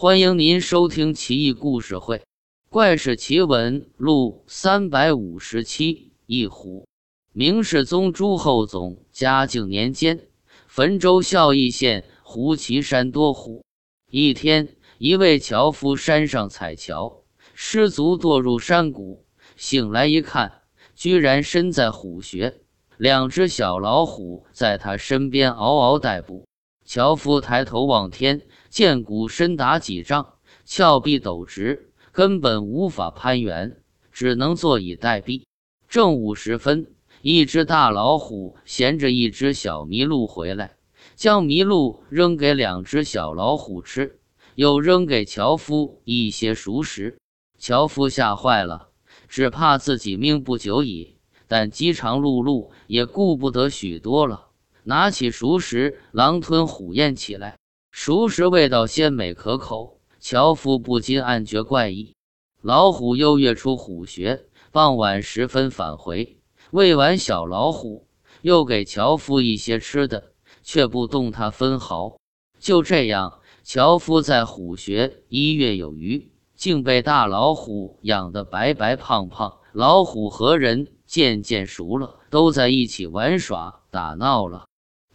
欢迎您收听《奇异故事会·怪事奇闻录》三百五十七。一虎，明世宗朱厚总嘉靖年间，汾州孝义县胡岐山多虎。一天，一位樵夫山上采樵，失足堕入山谷，醒来一看，居然身在虎穴，两只小老虎在他身边嗷嗷待哺。樵夫抬头望天，见谷深达几丈，峭壁陡直，根本无法攀援，只能坐以待毙。正午时分，一只大老虎衔着一只小麋鹿回来，将麋鹿扔给两只小老虎吃，又扔给樵夫一些熟食。樵夫吓坏了，只怕自己命不久矣。但饥肠辘辘，也顾不得许多了，拿起熟食，狼吞虎咽起来。熟食味道鲜美可口，樵夫不禁暗觉怪异。老虎又跃出虎穴。傍晚时分返回，喂完小老虎，又给樵夫一些吃的，却不动他分毫。就这样，樵夫在虎穴一月有余，竟被大老虎养得白白胖胖。老虎和人渐渐熟了，都在一起玩耍打闹了。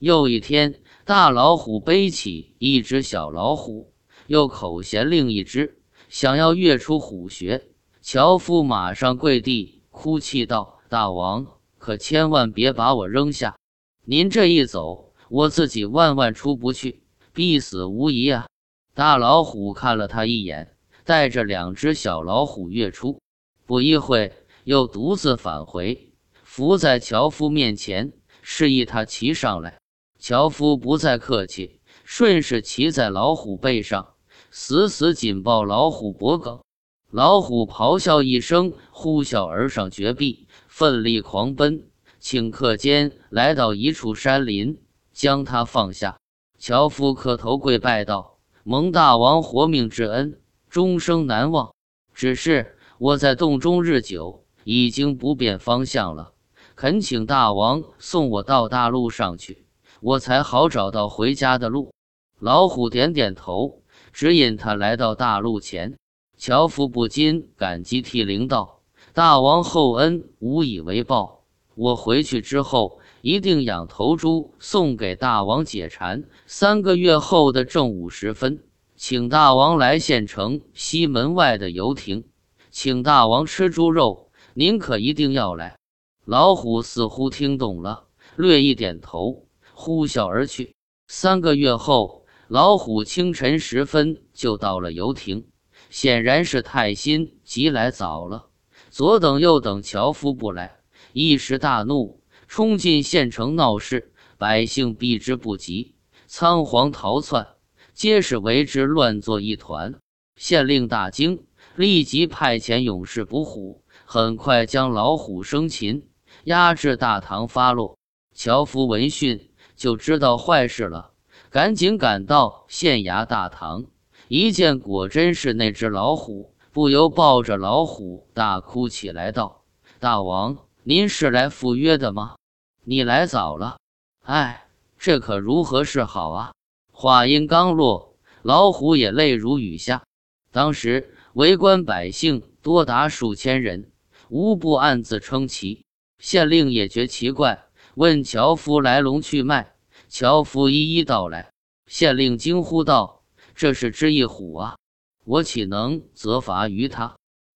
又一天，大老虎背起一只小老虎，又口衔另一只，想要跃出虎穴。樵夫马上跪地哭泣道：“大王，可千万别把我扔下！您这一走，我自己万万出不去，必死无疑啊！”大老虎看了他一眼，带着两只小老虎跃出，不一会又独自返回，伏在樵夫面前，示意他骑上来。樵夫不再客气，顺势骑在老虎背上，死死紧抱老虎脖颈。老虎咆哮一声，呼啸而上绝壁，奋力狂奔。顷刻间来到一处山林，将他放下。樵夫磕头跪拜道：“蒙大王活命之恩，终生难忘。只是我在洞中日久，已经不辨方向了，恳请大王送我到大路上去，我才好找到回家的路。”老虎点点头，指引他来到大路前。樵夫不禁感激涕零道：“大王厚恩，无以为报。我回去之后，一定养头猪送给大王解馋。三个月后的正午时分，请大王来县城西门外的游亭，请大王吃猪肉。您可一定要来。”老虎似乎听懂了，略一点头，呼啸而去。三个月后，老虎清晨时分就到了游艇。显然是太心急来早了，左等右等，樵夫不来，一时大怒，冲进县城闹事，百姓避之不及，仓皇逃窜，皆是为之乱作一团。县令大惊，立即派遣勇士捕虎，很快将老虎生擒，押至大堂发落。樵夫闻讯就知道坏事了，赶紧赶到县衙大堂。一见果真是那只老虎，不由抱着老虎大哭起来，道：“大王，您是来赴约的吗？你来早了，哎，这可如何是好啊？”话音刚落，老虎也泪如雨下。当时围观百姓多达数千人，无不暗自称奇。县令也觉奇怪，问樵夫来龙去脉。樵夫一一道来。县令惊呼道。这是只一虎啊！我岂能责罚于他？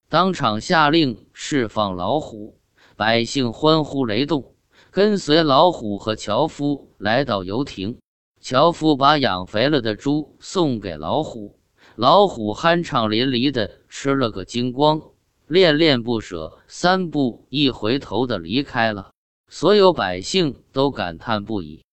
当场下令释放老虎，百姓欢呼雷动，跟随老虎和樵夫来到游亭。樵夫把养肥了的猪送给老虎，老虎酣畅淋漓的吃了个精光，恋恋不舍，三步一回头的离开了。所有百姓都感叹不已。